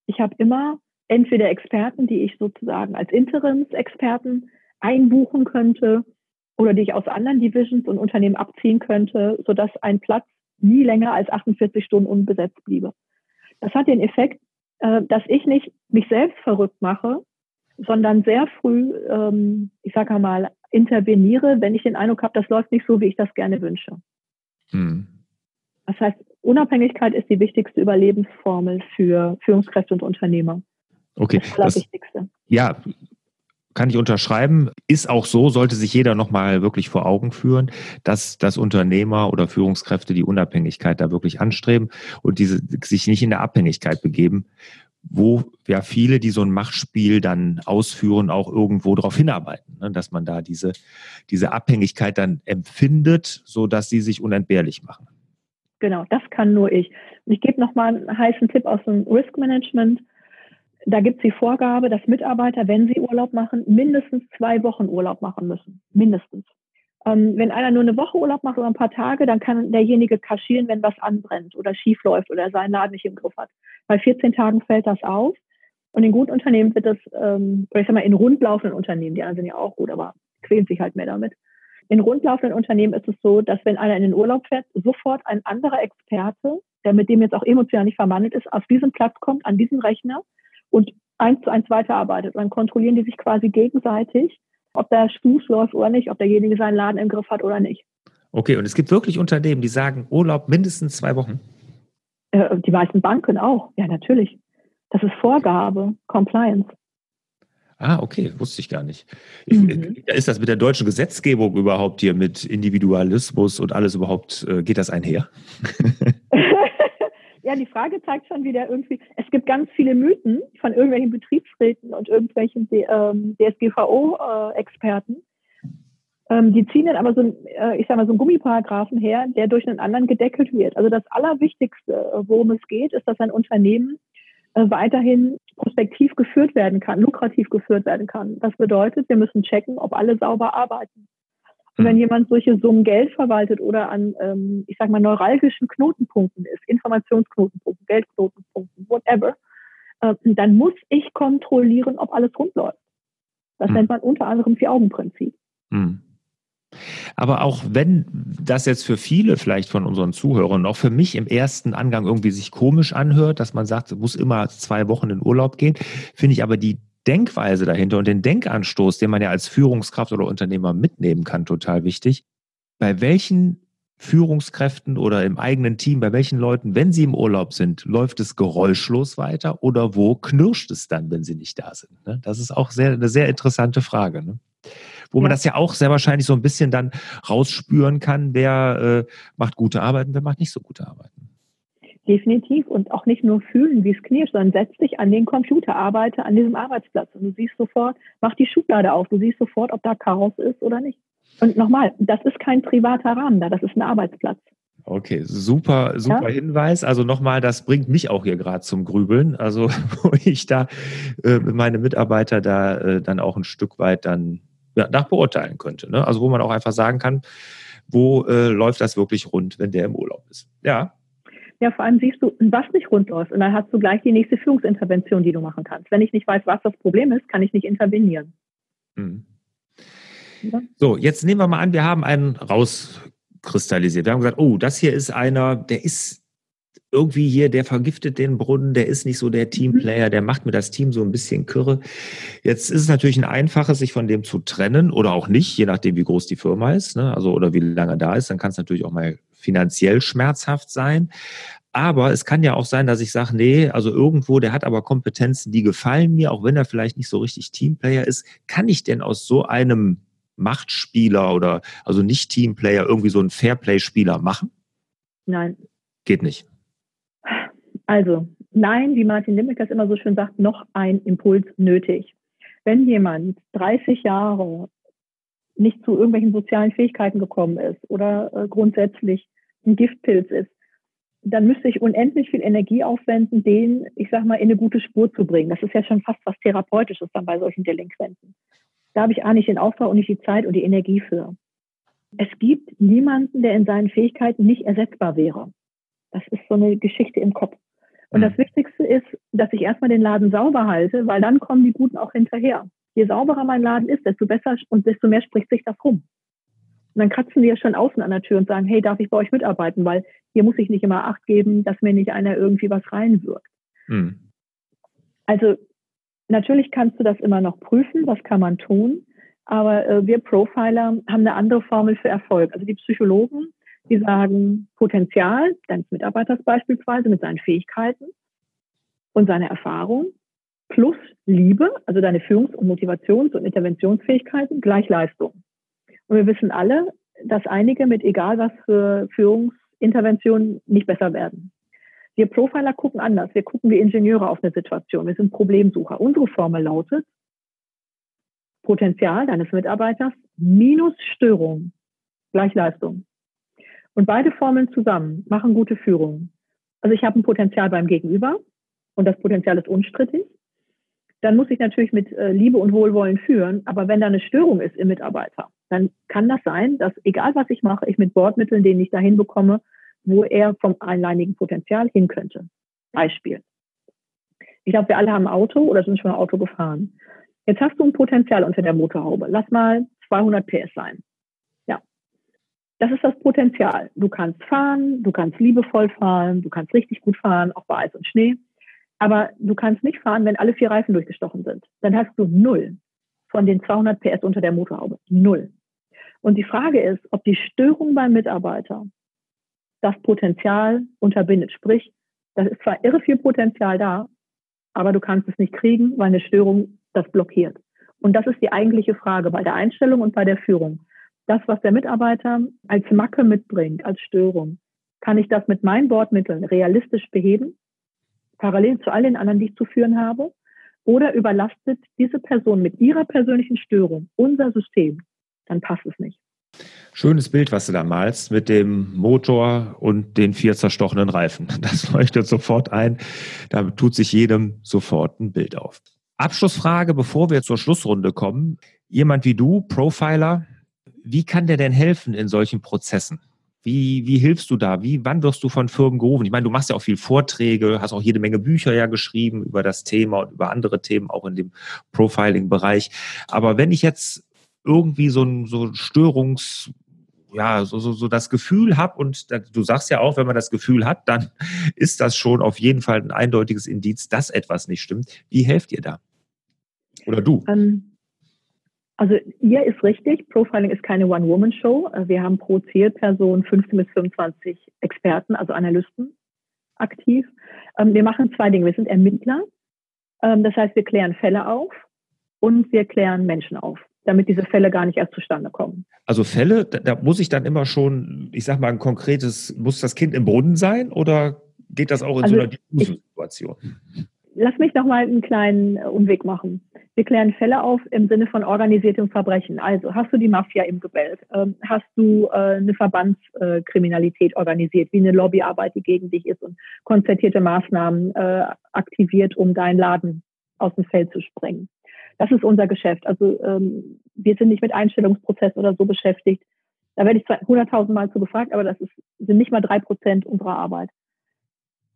Ich habe immer entweder Experten, die ich sozusagen als Interimsexperten einbuchen könnte oder die ich aus anderen Divisions und Unternehmen abziehen könnte, sodass ein Platz nie länger als 48 Stunden unbesetzt bliebe. Das hat den Effekt, äh, dass ich nicht mich selbst verrückt mache, sondern sehr früh, ähm, ich sage mal, interveniere, wenn ich den Eindruck habe, das läuft nicht so, wie ich das gerne wünsche. Hm. Das heißt, Unabhängigkeit ist die wichtigste Überlebensformel für Führungskräfte und Unternehmer. Okay. Das Allerwichtigste. ja, kann ich unterschreiben. Ist auch so, sollte sich jeder nochmal wirklich vor Augen führen, dass das Unternehmer oder Führungskräfte die Unabhängigkeit da wirklich anstreben und diese sich nicht in der Abhängigkeit begeben, wo ja viele, die so ein Machtspiel dann ausführen, auch irgendwo darauf hinarbeiten, ne, dass man da diese, diese Abhängigkeit dann empfindet, so dass sie sich unentbehrlich machen. Genau, das kann nur ich. Ich gebe nochmal einen heißen Tipp aus dem Risk Management. Da gibt es die Vorgabe, dass Mitarbeiter, wenn sie Urlaub machen, mindestens zwei Wochen Urlaub machen müssen. Mindestens. Ähm, wenn einer nur eine Woche Urlaub macht oder ein paar Tage, dann kann derjenige kaschieren, wenn was anbrennt oder schief läuft oder seinen Laden nicht im Griff hat. Bei 14 Tagen fällt das auf. Und in guten Unternehmen wird das, ähm, oder ich sag mal, in rundlaufenden Unternehmen, die anderen sind ja auch gut, aber quälen sich halt mehr damit. In rundlaufenden Unternehmen ist es so, dass wenn einer in den Urlaub fährt, sofort ein anderer Experte, der mit dem jetzt auch emotional nicht verwandelt ist, auf diesen Platz kommt, an diesen Rechner und eins zu eins weiterarbeitet. Dann kontrollieren die sich quasi gegenseitig ob der Fuß läuft oder nicht, ob derjenige seinen Laden im Griff hat oder nicht. Okay, und es gibt wirklich Unternehmen, die sagen Urlaub mindestens zwei Wochen. Äh, die meisten Banken auch, ja, natürlich. Das ist Vorgabe, Compliance. Ah, okay, wusste ich gar nicht. Ich, mhm. Ist das mit der deutschen Gesetzgebung überhaupt hier mit Individualismus und alles überhaupt, äh, geht das einher? ja, die Frage zeigt schon wieder irgendwie, es gibt ganz viele Mythen von irgendwelchen Betriebsräten und irgendwelchen ähm, DSGVO-Experten. Ähm, die ziehen dann aber so, äh, ich sag mal, so einen Gummiparagraphen her, der durch einen anderen gedeckelt wird. Also das Allerwichtigste, äh, worum es geht, ist, dass ein Unternehmen äh, weiterhin prospektiv geführt werden kann, lukrativ geführt werden kann. Das bedeutet, wir müssen checken, ob alle sauber arbeiten. Und wenn hm. jemand solche Summen Geld verwaltet oder an, ähm, ich sag mal, neuralgischen Knotenpunkten ist, Informationsknotenpunkten, Geldknotenpunkten, whatever, äh, dann muss ich kontrollieren, ob alles rund läuft. Das hm. nennt man unter anderem Vier-Augen-Prinzip. Hm. Aber auch wenn das jetzt für viele vielleicht von unseren Zuhörern, auch für mich im ersten Angang irgendwie sich komisch anhört, dass man sagt, es muss immer zwei Wochen in Urlaub gehen, finde ich aber die Denkweise dahinter und den Denkanstoß, den man ja als Führungskraft oder Unternehmer mitnehmen kann, total wichtig. Bei welchen Führungskräften oder im eigenen Team, bei welchen Leuten, wenn sie im Urlaub sind, läuft es geräuschlos weiter oder wo knirscht es dann, wenn sie nicht da sind? Ne? Das ist auch sehr, eine sehr interessante Frage. Ne? Wo man das ja auch sehr wahrscheinlich so ein bisschen dann rausspüren kann, wer äh, macht gute Arbeit und wer macht nicht so gute Arbeit. Definitiv. Und auch nicht nur fühlen, wie es knirscht, sondern setz dich an den Computer, arbeite an diesem Arbeitsplatz. Und du siehst sofort, mach die Schublade auf, du siehst sofort, ob da Chaos ist oder nicht. Und nochmal, das ist kein privater Rahmen da, das ist ein Arbeitsplatz. Okay, super, super ja? Hinweis. Also nochmal, das bringt mich auch hier gerade zum Grübeln. Also wo ich da äh, meine Mitarbeiter da äh, dann auch ein Stück weit dann ja, nach beurteilen könnte. Ne? Also wo man auch einfach sagen kann, wo äh, läuft das wirklich rund, wenn der im Urlaub ist. Ja, ja, vor allem siehst du, was nicht rund läuft. Und dann hast du gleich die nächste Führungsintervention, die du machen kannst. Wenn ich nicht weiß, was das Problem ist, kann ich nicht intervenieren. Mhm. Ja. So, jetzt nehmen wir mal an, wir haben einen rauskristallisiert. Wir haben gesagt, oh, das hier ist einer, der ist irgendwie hier, der vergiftet den Brunnen, der ist nicht so der Teamplayer, der macht mir das Team so ein bisschen kürre. Jetzt ist es natürlich ein einfaches, sich von dem zu trennen oder auch nicht, je nachdem, wie groß die Firma ist, ne? also oder wie lange da ist. Dann kann es natürlich auch mal finanziell schmerzhaft sein. Aber es kann ja auch sein, dass ich sage, nee, also irgendwo, der hat aber Kompetenzen, die gefallen mir, auch wenn er vielleicht nicht so richtig Teamplayer ist. Kann ich denn aus so einem Machtspieler oder also nicht Teamplayer irgendwie so einen Fairplay-Spieler machen? Nein. Geht nicht. Also, nein, wie Martin Limbeck das immer so schön sagt, noch ein Impuls nötig. Wenn jemand 30 Jahre nicht zu irgendwelchen sozialen Fähigkeiten gekommen ist oder äh, grundsätzlich ein Giftpilz ist, dann müsste ich unendlich viel Energie aufwenden, den, ich sag mal, in eine gute Spur zu bringen. Das ist ja schon fast was Therapeutisches dann bei solchen Delinquenten. Da habe ich auch nicht den Auftrag und nicht die Zeit und die Energie für. Es gibt niemanden, der in seinen Fähigkeiten nicht ersetzbar wäre. Das ist so eine Geschichte im Kopf. Und das mhm. Wichtigste ist, dass ich erstmal den Laden sauber halte, weil dann kommen die Guten auch hinterher. Je sauberer mein Laden ist, desto besser und desto mehr spricht sich das rum. Und dann kratzen die ja schon außen an der Tür und sagen, hey, darf ich bei euch mitarbeiten? Weil hier muss ich nicht immer Acht geben, dass mir nicht einer irgendwie was reinwirkt. Mhm. Also natürlich kannst du das immer noch prüfen, was kann man tun, aber äh, wir Profiler haben eine andere Formel für Erfolg. Also die Psychologen, die sagen Potenzial deines Mitarbeiters beispielsweise mit seinen Fähigkeiten und seiner Erfahrung plus Liebe, also deine Führungs- und Motivations- und Interventionsfähigkeiten gleich Leistung. Und wir wissen alle, dass einige mit egal was für Führungsinterventionen nicht besser werden. Wir Profiler gucken anders. Wir gucken wie Ingenieure auf eine Situation. Wir sind Problemsucher. Unsere Formel lautet Potenzial deines Mitarbeiters minus Störung gleich Leistung. Und beide Formeln zusammen machen gute Führung. Also ich habe ein Potenzial beim Gegenüber und das Potenzial ist unstrittig. Dann muss ich natürlich mit äh, Liebe und Wohlwollen führen. Aber wenn da eine Störung ist im Mitarbeiter, dann kann das sein, dass egal was ich mache, ich mit Bordmitteln den nicht dahin bekomme, wo er vom alleinigen Potenzial hin könnte. Beispiel. Ich glaube, wir alle haben ein Auto oder sind schon Auto gefahren. Jetzt hast du ein Potenzial unter der Motorhaube. Lass mal 200 PS sein. Ja. Das ist das Potenzial. Du kannst fahren, du kannst liebevoll fahren, du kannst richtig gut fahren, auch bei Eis und Schnee. Aber du kannst nicht fahren, wenn alle vier Reifen durchgestochen sind. Dann hast du null von den 200 PS unter der Motorhaube. Null. Und die Frage ist, ob die Störung beim Mitarbeiter das Potenzial unterbindet. Sprich, da ist zwar irre viel Potenzial da, aber du kannst es nicht kriegen, weil eine Störung das blockiert. Und das ist die eigentliche Frage bei der Einstellung und bei der Führung. Das, was der Mitarbeiter als Macke mitbringt, als Störung, kann ich das mit meinen Bordmitteln realistisch beheben, parallel zu all den anderen, die ich zu führen habe? Oder überlastet diese Person mit ihrer persönlichen Störung unser System? Dann passt es nicht. Schönes Bild, was du da malst, mit dem Motor und den vier zerstochenen Reifen. Das leuchtet sofort ein. Da tut sich jedem sofort ein Bild auf. Abschlussfrage, bevor wir zur Schlussrunde kommen. Jemand wie du, Profiler, wie kann der denn helfen in solchen Prozessen? Wie, wie hilfst du da? Wie, wann wirst du von Firmen gerufen? Ich meine, du machst ja auch viel Vorträge, hast auch jede Menge Bücher ja geschrieben über das Thema und über andere Themen, auch in dem Profiling-Bereich. Aber wenn ich jetzt irgendwie so ein so Störungs, ja, so, so, so das Gefühl habe und du sagst ja auch, wenn man das Gefühl hat, dann ist das schon auf jeden Fall ein eindeutiges Indiz, dass etwas nicht stimmt. Wie helft ihr da? Oder du? Ähm, also ihr ist richtig, Profiling ist keine One-Woman-Show. Äh, wir haben pro Zielperson 15 bis 25 Experten, also Analysten aktiv. Ähm, wir machen zwei Dinge. Wir sind Ermittler. Ähm, das heißt, wir klären Fälle auf und wir klären Menschen auf damit diese Fälle gar nicht erst zustande kommen. Also Fälle, da, da muss ich dann immer schon, ich sag mal, ein konkretes, muss das Kind im Brunnen sein oder geht das auch in also so einer diffusen Situation? Lass mich noch mal einen kleinen äh, Umweg machen. Wir klären Fälle auf im Sinne von organisiertem Verbrechen. Also hast du die Mafia im Gebälk? Ähm, hast du äh, eine Verbandskriminalität organisiert, wie eine Lobbyarbeit, die gegen dich ist und konzertierte Maßnahmen äh, aktiviert, um deinen Laden aus dem Feld zu sprengen? Das ist unser Geschäft. Also ähm, wir sind nicht mit Einstellungsprozessen oder so beschäftigt. Da werde ich zwar hunderttausendmal zu gefragt, aber das ist, sind nicht mal drei Prozent unserer Arbeit.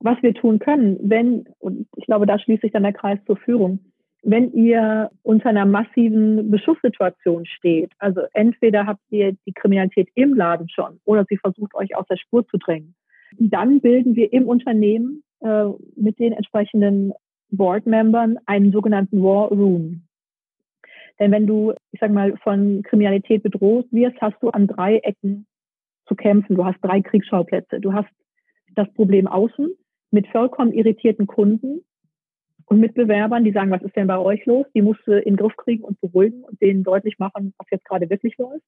Was wir tun können, wenn, und ich glaube, da schließt sich dann der Kreis zur Führung, wenn ihr unter einer massiven Beschusssituation steht, also entweder habt ihr die Kriminalität im Laden schon oder sie versucht euch aus der Spur zu drängen, dann bilden wir im Unternehmen äh, mit den entsprechenden Board-Membern einen sogenannten War Room. Denn wenn du, ich sag mal, von Kriminalität bedroht wirst, hast du an drei Ecken zu kämpfen. Du hast drei Kriegsschauplätze. Du hast das Problem außen mit vollkommen irritierten Kunden und Mitbewerbern, die sagen, was ist denn bei euch los? Die musst du in den Griff kriegen und beruhigen und denen deutlich machen, was jetzt gerade wirklich läuft.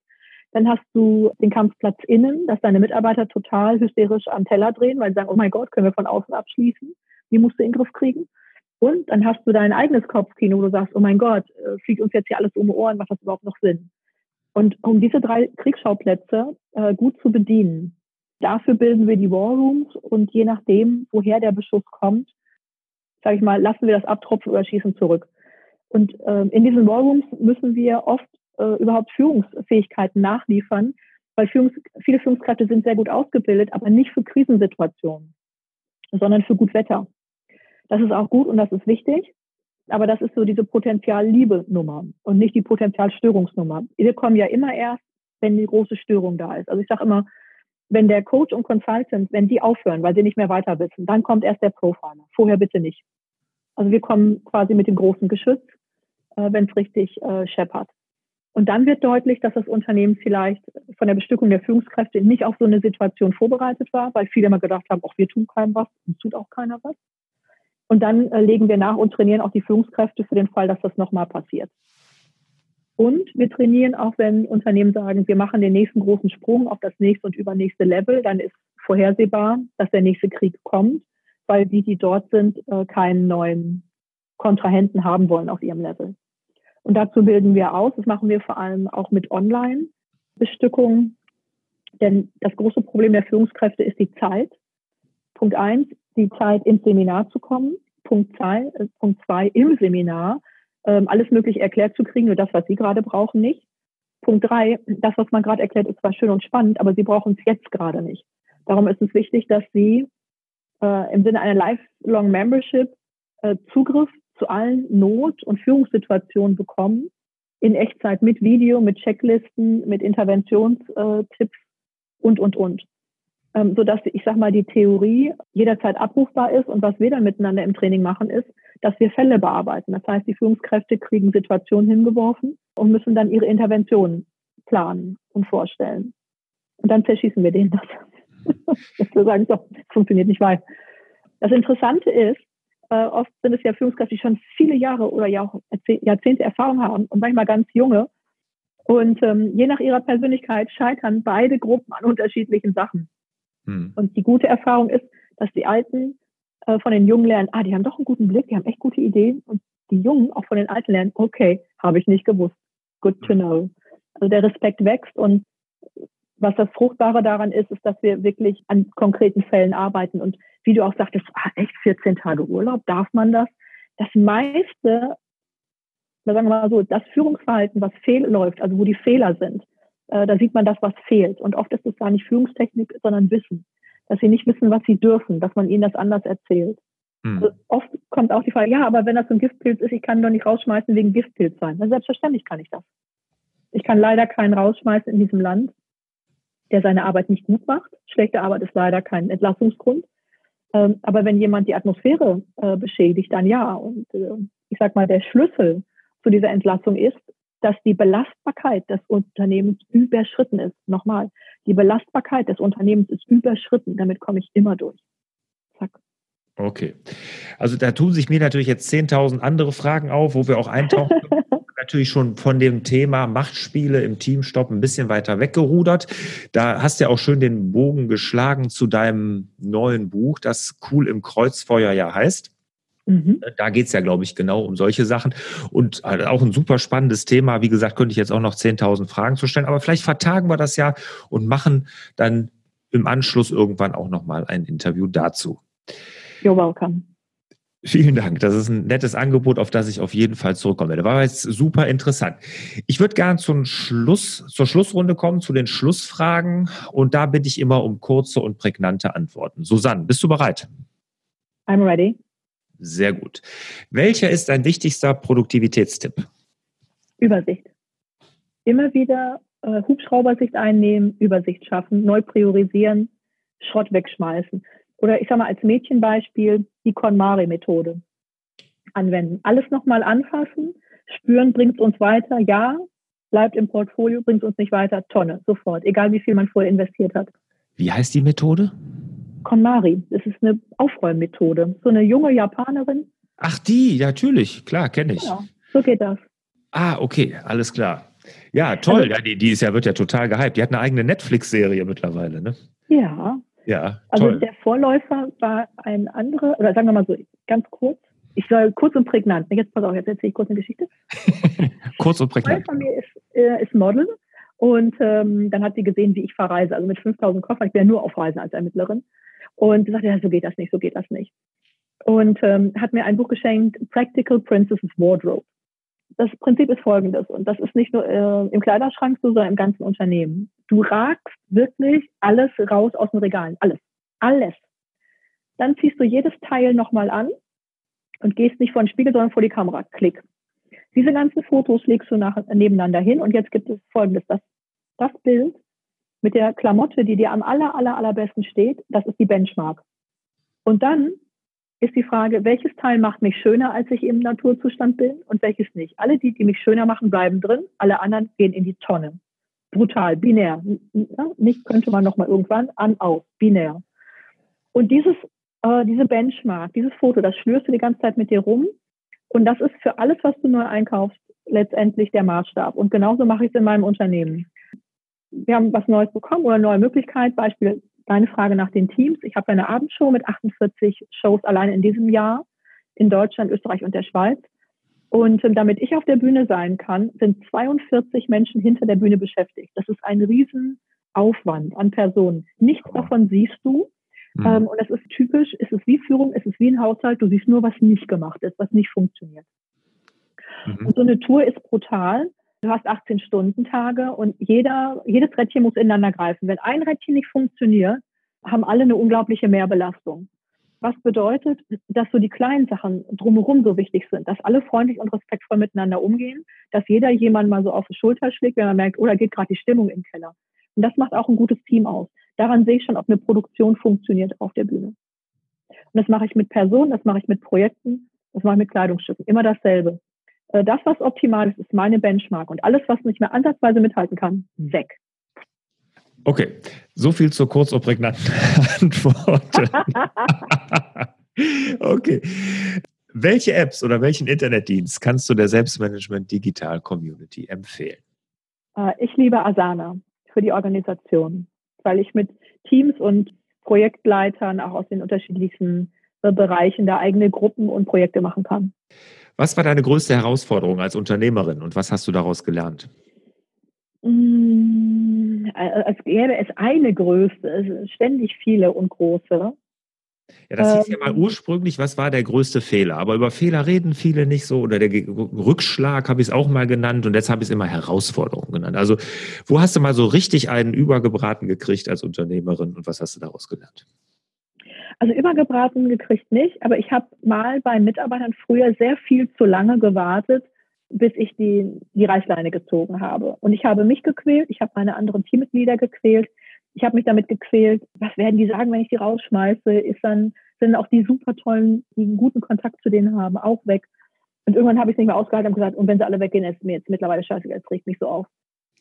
Dann hast du den Kampfplatz innen, dass deine Mitarbeiter total hysterisch am Teller drehen, weil sie sagen, oh mein Gott, können wir von außen abschließen? Die musst du in den Griff kriegen. Und dann hast du dein eigenes Kopfkino, wo du sagst, oh mein Gott, äh, fliegt uns jetzt hier alles um die Ohren, macht das überhaupt noch Sinn? Und um diese drei Kriegsschauplätze äh, gut zu bedienen, dafür bilden wir die War Rooms und je nachdem, woher der Beschuss kommt, sage ich mal, lassen wir das abtropfen oder schießen zurück. Und äh, in diesen War Rooms müssen wir oft äh, überhaupt Führungsfähigkeiten nachliefern, weil Führungs viele Führungskräfte sind sehr gut ausgebildet, aber nicht für Krisensituationen, sondern für gut Wetter. Das ist auch gut und das ist wichtig. Aber das ist so diese Potenzial-Liebe-Nummer und nicht die Potenzialstörungsnummer. Wir kommen ja immer erst, wenn die große Störung da ist. Also ich sage immer, wenn der Coach und Consultant, wenn die aufhören, weil sie nicht mehr weiter wissen, dann kommt erst der Profiler. Vorher bitte nicht. Also wir kommen quasi mit dem großen Geschütz, äh, wenn es richtig äh, scheppert. Und dann wird deutlich, dass das Unternehmen vielleicht von der Bestückung der Führungskräfte nicht auf so eine Situation vorbereitet war, weil viele immer gedacht haben, auch wir tun keinem was, uns tut auch keiner was. Und dann äh, legen wir nach und trainieren auch die Führungskräfte für den Fall, dass das nochmal passiert. Und wir trainieren auch, wenn Unternehmen sagen, wir machen den nächsten großen Sprung auf das nächste und übernächste Level, dann ist vorhersehbar, dass der nächste Krieg kommt, weil die, die dort sind, äh, keinen neuen Kontrahenten haben wollen auf ihrem Level. Und dazu bilden wir aus. Das machen wir vor allem auch mit Online-Bestückung. Denn das große Problem der Führungskräfte ist die Zeit. Punkt eins, die Zeit ins Seminar zu kommen. Punkt zwei, äh, Punkt zwei im Seminar ähm, alles mögliche erklärt zu kriegen, nur das, was Sie gerade brauchen, nicht. Punkt drei, das, was man gerade erklärt, ist zwar schön und spannend, aber Sie brauchen es jetzt gerade nicht. Darum ist es wichtig, dass Sie äh, im Sinne einer Lifelong Membership äh, Zugriff zu allen Not- und Führungssituationen bekommen, in Echtzeit mit Video, mit Checklisten, mit Interventionstipps und, und, und. Ähm, sodass, ich sag mal, die Theorie jederzeit abrufbar ist und was wir dann miteinander im Training machen, ist, dass wir Fälle bearbeiten. Das heißt, die Führungskräfte kriegen Situationen hingeworfen und müssen dann ihre Interventionen planen und vorstellen. Und dann zerschießen wir denen das. dass wir sagen, so, das funktioniert nicht weiter. Das Interessante ist, äh, oft sind es ja Führungskräfte, die schon viele Jahre oder ja auch Jahrzehnte Erfahrung haben und manchmal ganz junge. Und ähm, je nach ihrer Persönlichkeit scheitern beide Gruppen an unterschiedlichen Sachen. Hm. Und die gute Erfahrung ist, dass die Alten äh, von den Jungen lernen, ah, die haben doch einen guten Blick, die haben echt gute Ideen. Und die Jungen auch von den Alten lernen, okay, habe ich nicht gewusst. Good to know. Also der Respekt wächst und was das Fruchtbare daran ist, ist, dass wir wirklich an konkreten Fällen arbeiten. Und wie du auch sagtest, ah, echt 14 Tage Urlaub, darf man das? Das meiste, sagen wir mal so, das Führungsverhalten, was fehlläuft, also wo die Fehler sind, äh, da sieht man das, was fehlt. Und oft ist es gar nicht Führungstechnik, sondern Wissen. Dass sie nicht wissen, was sie dürfen, dass man ihnen das anders erzählt. Hm. Also oft kommt auch die Frage, ja, aber wenn das ein Giftpilz ist, ich kann ihn doch nicht rausschmeißen wegen Giftpilz sein. Na, selbstverständlich kann ich das. Ich kann leider keinen rausschmeißen in diesem Land, der seine Arbeit nicht gut macht. Schlechte Arbeit ist leider kein Entlassungsgrund. Ähm, aber wenn jemand die Atmosphäre äh, beschädigt, dann ja. Und äh, ich sag mal, der Schlüssel zu dieser Entlassung ist, dass die Belastbarkeit des Unternehmens überschritten ist. Nochmal, die Belastbarkeit des Unternehmens ist überschritten. Damit komme ich immer durch. Zack. Okay. Also da tun sich mir natürlich jetzt 10.000 andere Fragen auf, wo wir auch eintauchen. natürlich schon von dem Thema Machtspiele im Teamstopp ein bisschen weiter weggerudert. Da hast du ja auch schön den Bogen geschlagen zu deinem neuen Buch, das Cool im Kreuzfeuer ja heißt. Mhm. Da geht es ja, glaube ich, genau um solche Sachen. Und halt auch ein super spannendes Thema. Wie gesagt, könnte ich jetzt auch noch 10.000 Fragen zu stellen. Aber vielleicht vertagen wir das ja und machen dann im Anschluss irgendwann auch nochmal ein Interview dazu. You're welcome. Vielen Dank. Das ist ein nettes Angebot, auf das ich auf jeden Fall zurückkommen werde. War jetzt super interessant. Ich würde gerne zum Schluss, zur Schlussrunde kommen, zu den Schlussfragen. Und da bitte ich immer um kurze und prägnante Antworten. Susanne, bist du bereit? I'm ready. Sehr gut. Welcher ist dein wichtigster Produktivitätstipp? Übersicht. Immer wieder äh, Hubschraubersicht einnehmen, Übersicht schaffen, neu priorisieren, Schrott wegschmeißen. Oder ich sage mal als Mädchenbeispiel die KonMari-Methode anwenden. Alles nochmal anfassen, spüren, bringt es uns weiter, ja, bleibt im Portfolio, bringt es uns nicht weiter, Tonne, sofort, egal wie viel man vorher investiert hat. Wie heißt die Methode? KonMari. Das ist eine Aufräummethode. So eine junge Japanerin. Ach, die, ja, natürlich, klar, kenne ich. Genau, so geht das. Ah, okay, alles klar. Ja, toll. Also, ja, die, die ist ja, wird ja total gehypt. Die hat eine eigene Netflix-Serie mittlerweile, ne? Ja. Ja, also toll. der Vorläufer war ein anderer, oder sagen wir mal so, ganz kurz. Ich soll kurz und prägnant. Jetzt pass auf, jetzt erzähle ich kurz eine Geschichte. kurz und prägnant. Eine von mir ist, äh, ist Model und ähm, dann hat sie gesehen, wie ich verreise. Also mit 5000 Koffern. Ich bin ja nur auf Reisen als Ermittlerin. Und sagte, ja, so geht das nicht, so geht das nicht. Und ähm, hat mir ein Buch geschenkt, Practical Princess's Wardrobe. Das Prinzip ist folgendes, und das ist nicht nur äh, im Kleiderschrank so, sondern im ganzen Unternehmen. Du ragst wirklich alles raus aus den Regalen, alles, alles. Dann ziehst du jedes Teil nochmal an und gehst nicht vor den Spiegel, sondern vor die Kamera. Klick. Diese ganzen Fotos legst du nach, nebeneinander hin und jetzt gibt es folgendes. Das, das Bild mit der Klamotte, die dir am aller, aller, allerbesten steht, das ist die Benchmark. Und dann ist die Frage, welches Teil macht mich schöner, als ich im Naturzustand bin und welches nicht. Alle die, die mich schöner machen, bleiben drin, alle anderen gehen in die Tonne. Brutal, binär. Nicht könnte man noch mal irgendwann an, aus, binär. Und dieses, äh, diese Benchmark, dieses Foto, das schlürst du die ganze Zeit mit dir rum. Und das ist für alles, was du neu einkaufst, letztendlich der Maßstab. Und genauso mache ich es in meinem Unternehmen. Wir haben was Neues bekommen oder neue Möglichkeit, Beispiel deine Frage nach den Teams. Ich habe eine Abendshow mit 48 Shows allein in diesem Jahr in Deutschland, Österreich und der Schweiz. Und ähm, damit ich auf der Bühne sein kann, sind 42 Menschen hinter der Bühne beschäftigt. Das ist ein Riesenaufwand an Personen. Nichts davon siehst du. Mhm. Ähm, und das ist typisch, es ist wie Führung, es ist wie ein Haushalt. Du siehst nur, was nicht gemacht ist, was nicht funktioniert. Mhm. Und so eine Tour ist brutal. Du hast 18-Stunden-Tage und jeder, jedes Rädchen muss ineinander greifen. Wenn ein Rädchen nicht funktioniert, haben alle eine unglaubliche Mehrbelastung. Was bedeutet, dass so die kleinen Sachen drumherum so wichtig sind, dass alle freundlich und respektvoll miteinander umgehen, dass jeder jemand mal so auf die Schulter schlägt, wenn man merkt, oh, geht gerade die Stimmung im Keller. Und das macht auch ein gutes Team aus. Daran sehe ich schon, ob eine Produktion funktioniert auf der Bühne. Und das mache ich mit Personen, das mache ich mit Projekten, das mache ich mit Kleidungsstücken. Immer dasselbe. Äh, das, was optimal ist, ist meine Benchmark. Und alles, was nicht mehr ansatzweise mithalten kann, weg. Okay, so viel zur kurz und prägnanten Antwort. okay. Welche Apps oder welchen Internetdienst kannst du der Selbstmanagement Digital Community empfehlen? Äh, ich liebe Asana für die Organisation, weil ich mit Teams und Projektleitern auch aus den unterschiedlichsten Bereichen da eigene Gruppen und Projekte machen kann. Was war deine größte Herausforderung als Unternehmerin und was hast du daraus gelernt? Mm, als gäbe es eine größte, es sind ständig viele und große. Ja, das hieß ja mal ähm. ursprünglich, was war der größte Fehler? Aber über Fehler reden viele nicht so. Oder der Rückschlag habe ich es auch mal genannt und jetzt habe ich es immer Herausforderung genannt. Also, wo hast du mal so richtig einen übergebraten gekriegt als Unternehmerin und was hast du daraus gelernt? Also übergebraten gekriegt nicht, aber ich habe mal bei Mitarbeitern früher sehr viel zu lange gewartet, bis ich die, die Reißleine gezogen habe. Und ich habe mich gequält, ich habe meine anderen Teammitglieder gequält, ich habe mich damit gequält, was werden die sagen, wenn ich die rausschmeiße? Ist dann, sind auch die super tollen, die einen guten Kontakt zu denen haben, auch weg. Und irgendwann habe ich es nicht mehr ausgehalten und gesagt, und wenn sie alle weggehen, ist mir jetzt mittlerweile scheißegal, es regt mich so auf.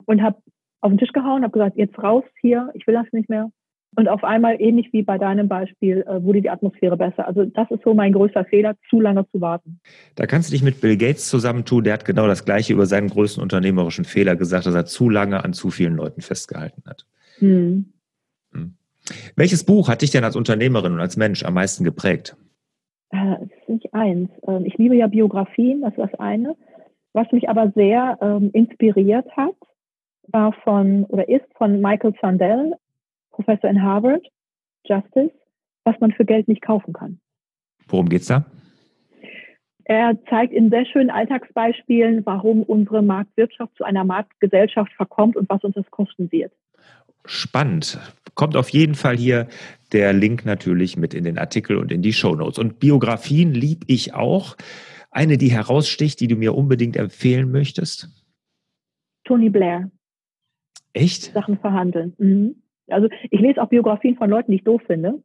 Und habe auf den Tisch gehauen, habe gesagt, jetzt raus hier, ich will das nicht mehr. Und auf einmal, ähnlich wie bei deinem Beispiel, äh, wurde die Atmosphäre besser. Also das ist so mein größter Fehler, zu lange zu warten. Da kannst du dich mit Bill Gates zusammentun. Der hat genau das Gleiche über seinen größten unternehmerischen Fehler gesagt, dass er zu lange an zu vielen Leuten festgehalten hat. Hm. Hm. Welches Buch hat dich denn als Unternehmerin und als Mensch am meisten geprägt? Äh, es ist nicht eins. Ähm, ich liebe ja Biografien, das ist das eine. Was mich aber sehr ähm, inspiriert hat, war von oder ist von Michael Sandel, Professor in Harvard, Justice, was man für Geld nicht kaufen kann. Worum geht's da? Er zeigt in sehr schönen Alltagsbeispielen, warum unsere Marktwirtschaft zu einer Marktgesellschaft verkommt und was uns das kosten wird. Spannend. Kommt auf jeden Fall hier der Link natürlich mit in den Artikel und in die Show Notes. Und Biografien lieb ich auch. Eine, die heraussticht, die du mir unbedingt empfehlen möchtest? Tony Blair. Echt? Sachen verhandeln. Mhm. Also ich lese auch Biografien von Leuten, die ich doof finde.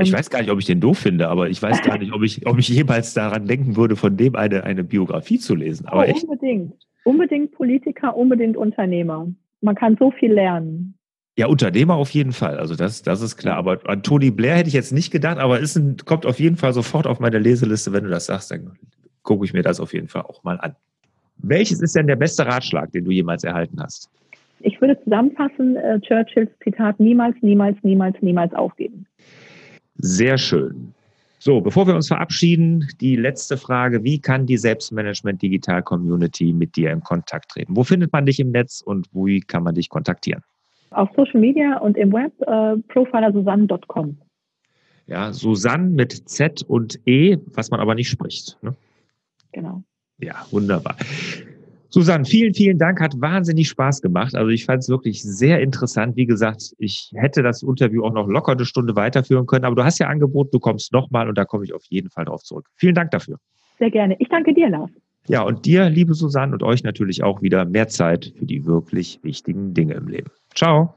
Ich ähm, weiß gar nicht, ob ich den doof finde, aber ich weiß gar nicht, ob ich, ob ich jemals daran denken würde, von dem eine, eine Biografie zu lesen. Aber oh, unbedingt. Unbedingt Politiker, unbedingt Unternehmer. Man kann so viel lernen. Ja, Unternehmer auf jeden Fall. Also das, das ist klar. Aber an Tony Blair hätte ich jetzt nicht gedacht, aber es kommt auf jeden Fall sofort auf meine Leseliste. Wenn du das sagst, dann gucke ich mir das auf jeden Fall auch mal an. Welches ist denn der beste Ratschlag, den du jemals erhalten hast? Ich würde zusammenfassen, äh, Churchills Zitat, niemals, niemals, niemals, niemals aufgeben. Sehr schön. So, bevor wir uns verabschieden, die letzte Frage. Wie kann die Selbstmanagement Digital Community mit dir in Kontakt treten? Wo findet man dich im Netz und wie kann man dich kontaktieren? Auf Social Media und im Web äh, profilersusanne.com. Ja, Susanne mit Z und E, was man aber nicht spricht. Ne? Genau. Ja, wunderbar. Susanne, vielen, vielen Dank. Hat wahnsinnig Spaß gemacht. Also ich fand es wirklich sehr interessant. Wie gesagt, ich hätte das Interview auch noch locker eine Stunde weiterführen können, aber du hast ja angeboten, du kommst nochmal und da komme ich auf jeden Fall drauf zurück. Vielen Dank dafür. Sehr gerne. Ich danke dir, Lars. Ja, und dir, liebe Susanne, und euch natürlich auch wieder mehr Zeit für die wirklich wichtigen Dinge im Leben. Ciao.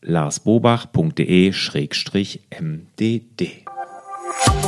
larsbobach.de-mdd.